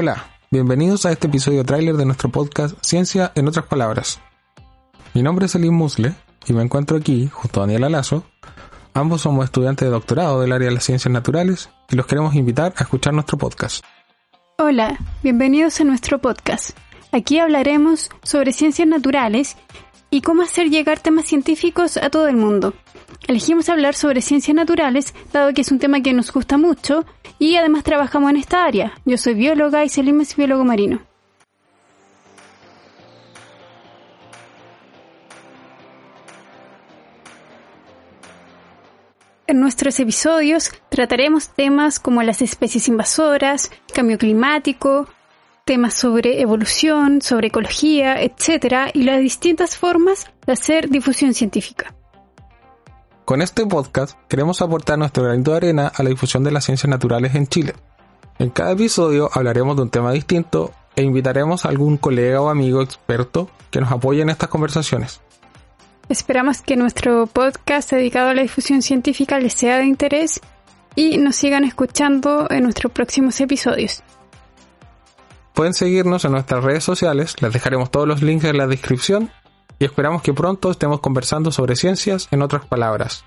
Hola, bienvenidos a este episodio tráiler de nuestro podcast Ciencia en otras palabras. Mi nombre es Elim Musle y me encuentro aquí junto a Daniel Lazo. Ambos somos estudiantes de doctorado del área de las ciencias naturales y los queremos invitar a escuchar nuestro podcast. Hola, bienvenidos a nuestro podcast. Aquí hablaremos sobre ciencias naturales y cómo hacer llegar temas científicos a todo el mundo. Elegimos hablar sobre ciencias naturales, dado que es un tema que nos gusta mucho y además trabajamos en esta área. Yo soy bióloga y Selim es biólogo marino. En nuestros episodios trataremos temas como las especies invasoras, cambio climático, temas sobre evolución, sobre ecología, etc. y las distintas formas de hacer difusión científica. Con este podcast queremos aportar nuestro granito de arena a la difusión de las ciencias naturales en Chile. En cada episodio hablaremos de un tema distinto e invitaremos a algún colega o amigo experto que nos apoye en estas conversaciones. Esperamos que nuestro podcast dedicado a la difusión científica les sea de interés y nos sigan escuchando en nuestros próximos episodios. Pueden seguirnos en nuestras redes sociales, les dejaremos todos los links en la descripción y esperamos que pronto estemos conversando sobre ciencias en otras palabras.